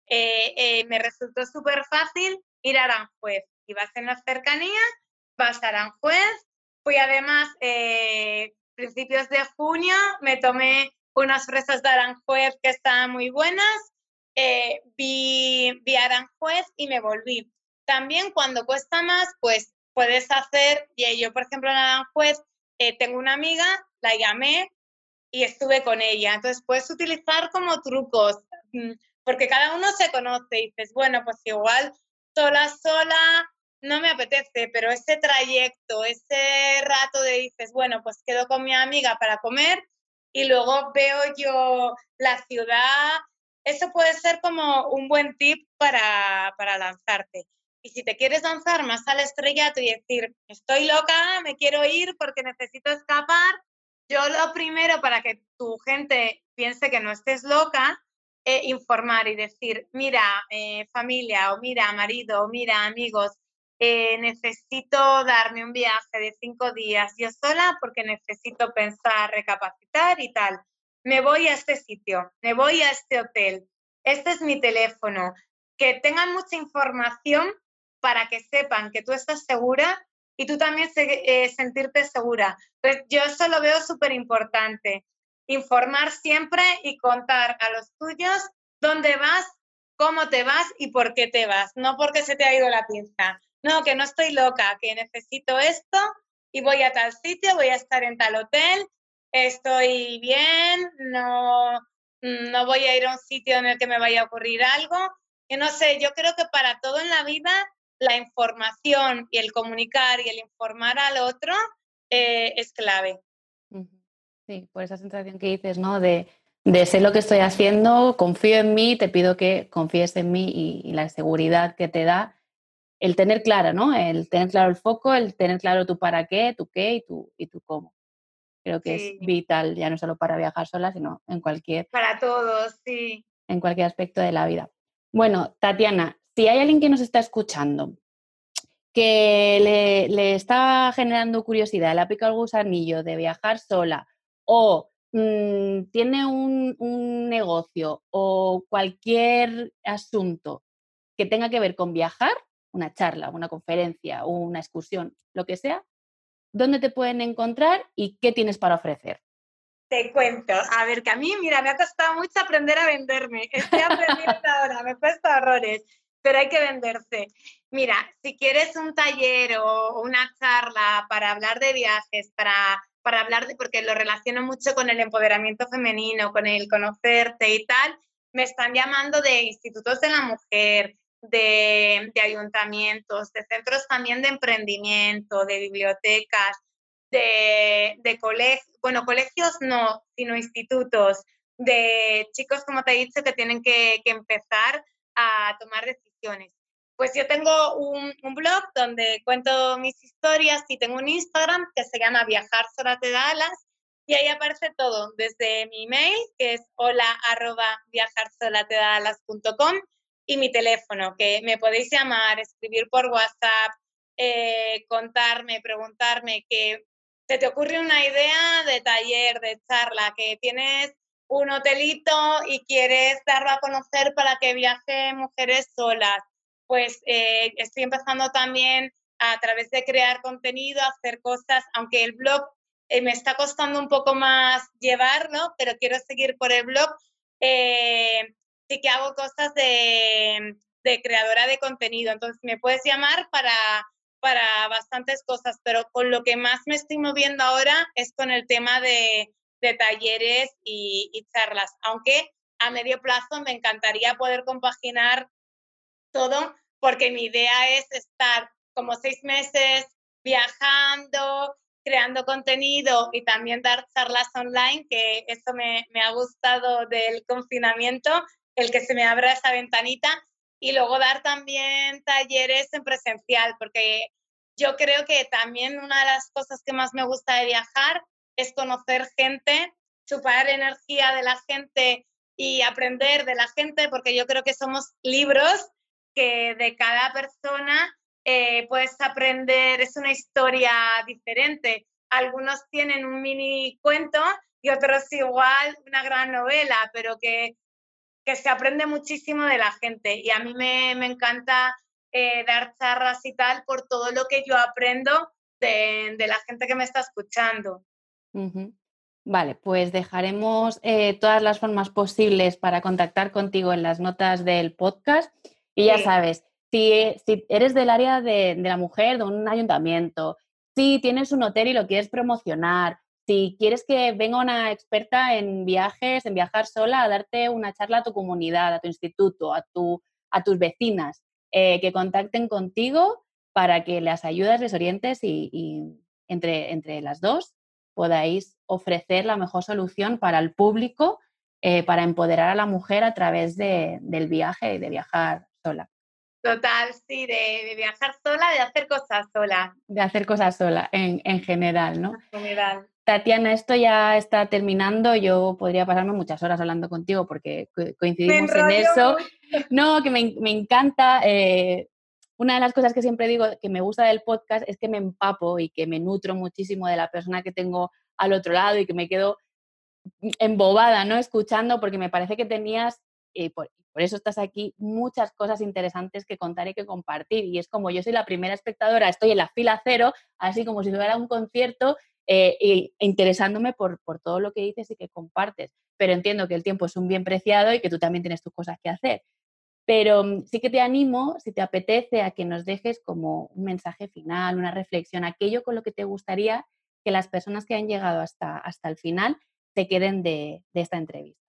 eh, eh, me resultó súper fácil ir a Aranjuez. Y vas en las cercanías, vas a Aranjuez. Fui además, eh, principios de junio, me tomé unas fresas de Aranjuez que estaban muy buenas. vi, vi Aranjuez y me volví. También cuando cuesta más, pues puedes hacer, y yo por ejemplo en Aranjuez eh, tengo una amiga, la llamé y estuve con ella. Entonces puedes utilizar como trucos, mm, porque cada uno se conoce y dices, bueno, pues igual sola, sola, no me apetece, pero ese trayecto, ese rato de dices, bueno, pues quedo con mi amiga para comer y luego veo yo la ciudad, eso puede ser como un buen tip para, para lanzarte. Y si te quieres lanzar más al estrellato y decir, estoy loca, me quiero ir porque necesito escapar, yo lo primero para que tu gente piense que no estés loca, es informar y decir, mira, eh, familia, o mira, marido, o mira, amigos, eh, necesito darme un viaje de cinco días yo sola porque necesito pensar, recapacitar y tal. Me voy a este sitio, me voy a este hotel, este es mi teléfono. Que tengan mucha información para que sepan que tú estás segura y tú también eh, sentirte segura. Pues yo eso lo veo súper importante. Informar siempre y contar a los tuyos dónde vas, cómo te vas y por qué te vas. No porque se te ha ido la pinza. No, que no estoy loca, que necesito esto y voy a tal sitio, voy a estar en tal hotel, estoy bien, no, no voy a ir a un sitio en el que me vaya a ocurrir algo. Y no sé, yo creo que para todo en la vida la información y el comunicar y el informar al otro eh, es clave. Sí, por esa sensación que dices, ¿no? De, de sé lo que estoy haciendo, confío en mí, te pido que confíes en mí y, la seguridad que te da el tener claro, ¿no? El tener claro el foco, el tener claro tu para qué, tu qué y tu, y tu cómo. Creo que es vital, ya no solo para viajar sola, sino en cualquier... Para todos, sí. En cualquier aspecto de la vida. Bueno, Tatiana, si hay alguien que nos está escuchando que le, le está generando curiosidad, le ha picado el gusanillo de viajar sola o mm, tiene un, un negocio o cualquier asunto que tenga que ver con viajar, una charla, una conferencia, una excursión, lo que sea, ¿dónde te pueden encontrar y qué tienes para ofrecer? Te cuento, a ver, que a mí, mira, me ha costado mucho aprender a venderme. Estoy aprendiendo ahora, me he puesto errores, pero hay que venderse. Mira, si quieres un taller o una charla para hablar de viajes, para, para hablar de, porque lo relaciono mucho con el empoderamiento femenino, con el conocerte y tal, me están llamando de institutos de la mujer, de, de ayuntamientos, de centros también de emprendimiento, de bibliotecas, de, de colegios, bueno, colegios no, sino institutos, de chicos, como te he dicho, que tienen que, que empezar a tomar decisiones. Pues yo tengo un, blog donde cuento mis historias y tengo un Instagram que se llama Viajar Sola te da alas y ahí aparece todo, desde mi email, que es hola arroba viajarsolatedalas.com y mi teléfono, que me podéis llamar, escribir por WhatsApp, eh, contarme, preguntarme, que se te ocurre una idea de taller, de charla, que tienes un hotelito y quieres darlo a conocer para que viajen mujeres solas. Pues eh, estoy empezando también a través de crear contenido, hacer cosas, aunque el blog eh, me está costando un poco más llevarlo, pero quiero seguir por el blog. Eh, sí que hago cosas de, de creadora de contenido, entonces me puedes llamar para para bastantes cosas, pero con lo que más me estoy moviendo ahora es con el tema de, de talleres y, y, charlas, aunque a medio plazo me encantaría poder compaginar todo, porque mi idea es estar como seis meses viajando, creando contenido y también dar charlas online, que eso me, me ha gustado del confinamiento, el que se me abra esa ventanita y luego dar también talleres en presencial, porque yo creo que también una de las cosas que más me gusta de viajar es conocer gente, chupar energía de la gente y aprender de la gente, porque yo creo que somos libros que de cada persona eh, puedes aprender, es una historia diferente. Algunos tienen un mini cuento y otros igual una gran novela, pero que que se aprende muchísimo de la gente y a mí me, me encanta eh, dar charlas y tal por todo lo que yo aprendo de, de la gente que me está escuchando. Uh -huh. Vale, pues dejaremos eh, todas las formas posibles para contactar contigo en las notas del podcast. Y ya sabes, si, si, eres del área de, de, la mujer, de un ayuntamiento, si tienes un hotel y lo quieres promocionar, si quieres que venga una experta en viajes, en viajar sola, a darte una charla a tu comunidad, a tu instituto, a, tu, a tus vecinas, eh, que contacten contigo para que las ayudes, les orientes y, y entre, entre, las dos podáis ofrecer la mejor solución para el público, eh, para empoderar a la mujer a través de, del viaje y de viajar sola. Total, sí, de, de, viajar sola, de hacer cosas sola. De hacer cosas sola, en, en general, ¿no? En general. Tatiana, esto ya está terminando. Yo podría pasarme muchas horas hablando contigo porque coincidimos en eso. No, que me, me encanta. Eh, una de las cosas que siempre digo que me gusta del podcast es que me empapo y que me nutro muchísimo de la persona que tengo al otro lado y que me quedo embobada, ¿no? Escuchando porque me parece que tenías, eh, por, eso estás aquí, muchas cosas interesantes que contar y que compartir. Y es como yo soy la primera espectadora, estoy en la fila cero, así como si fuera un concierto e interesándome por, por, todo lo que dices y que compartes. Pero entiendo que el tiempo es un bien preciado y que tú también tienes tus cosas que hacer. Pero mm, sí que te animo, si te apetece, a que nos dejes como un mensaje final, una reflexión, aquello con lo que te gustaría que las personas que han llegado hasta, hasta el final se queden de, esta entrevista.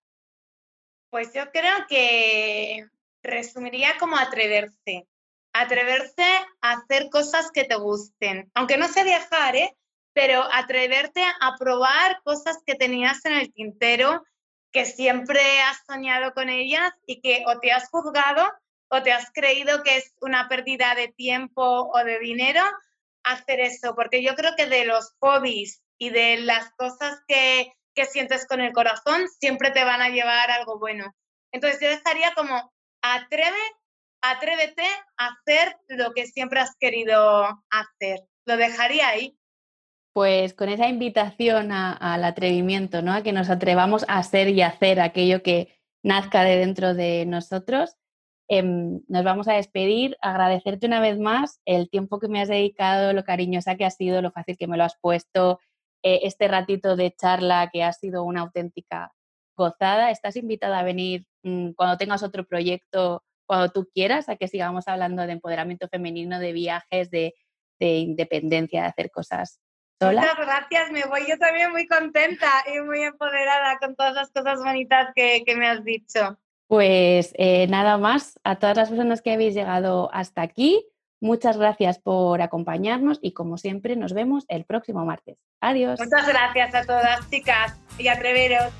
Pues yo creo que resumiría como atreverse. Atreverse a hacer cosas que te gusten. Aunque no sé viajar, ¿eh? pero atreverte a probar cosas que tenías en el tintero, que siempre has soñado con ellas y que o te has juzgado o te has creído que es una pérdida de tiempo o de dinero hacer eso, porque yo creo que de los hobbies y de las cosas que, que sientes con el corazón siempre te van a llevar algo bueno. Entonces yo estaría como, atreve atrévete a hacer lo que siempre has querido hacer. Lo dejaría ahí. Pues con esa invitación al atrevimiento, ¿no? A que nos atrevamos a ser y hacer aquello que nazca de dentro de nosotros. Em, nos vamos a despedir, agradecerte una vez más el tiempo que me has dedicado, lo cariñosa que has sido, lo fácil que me lo has puesto, eh, este ratito de charla que ha sido una auténtica gozada. Estás invitada a venir mm, cuando tengas otro proyecto, cuando tú quieras, a que sigamos hablando de empoderamiento femenino, de viajes, de, independencia, de hacer cosas Muchas gracias, me voy yo también muy contenta y muy empoderada con todas las cosas bonitas que, me has dicho. Pues eh, nada más, a todas las personas que habéis llegado hasta aquí, muchas gracias por acompañarnos y como siempre nos vemos el próximo martes. Adiós. Muchas gracias a todas chicas y atreveros.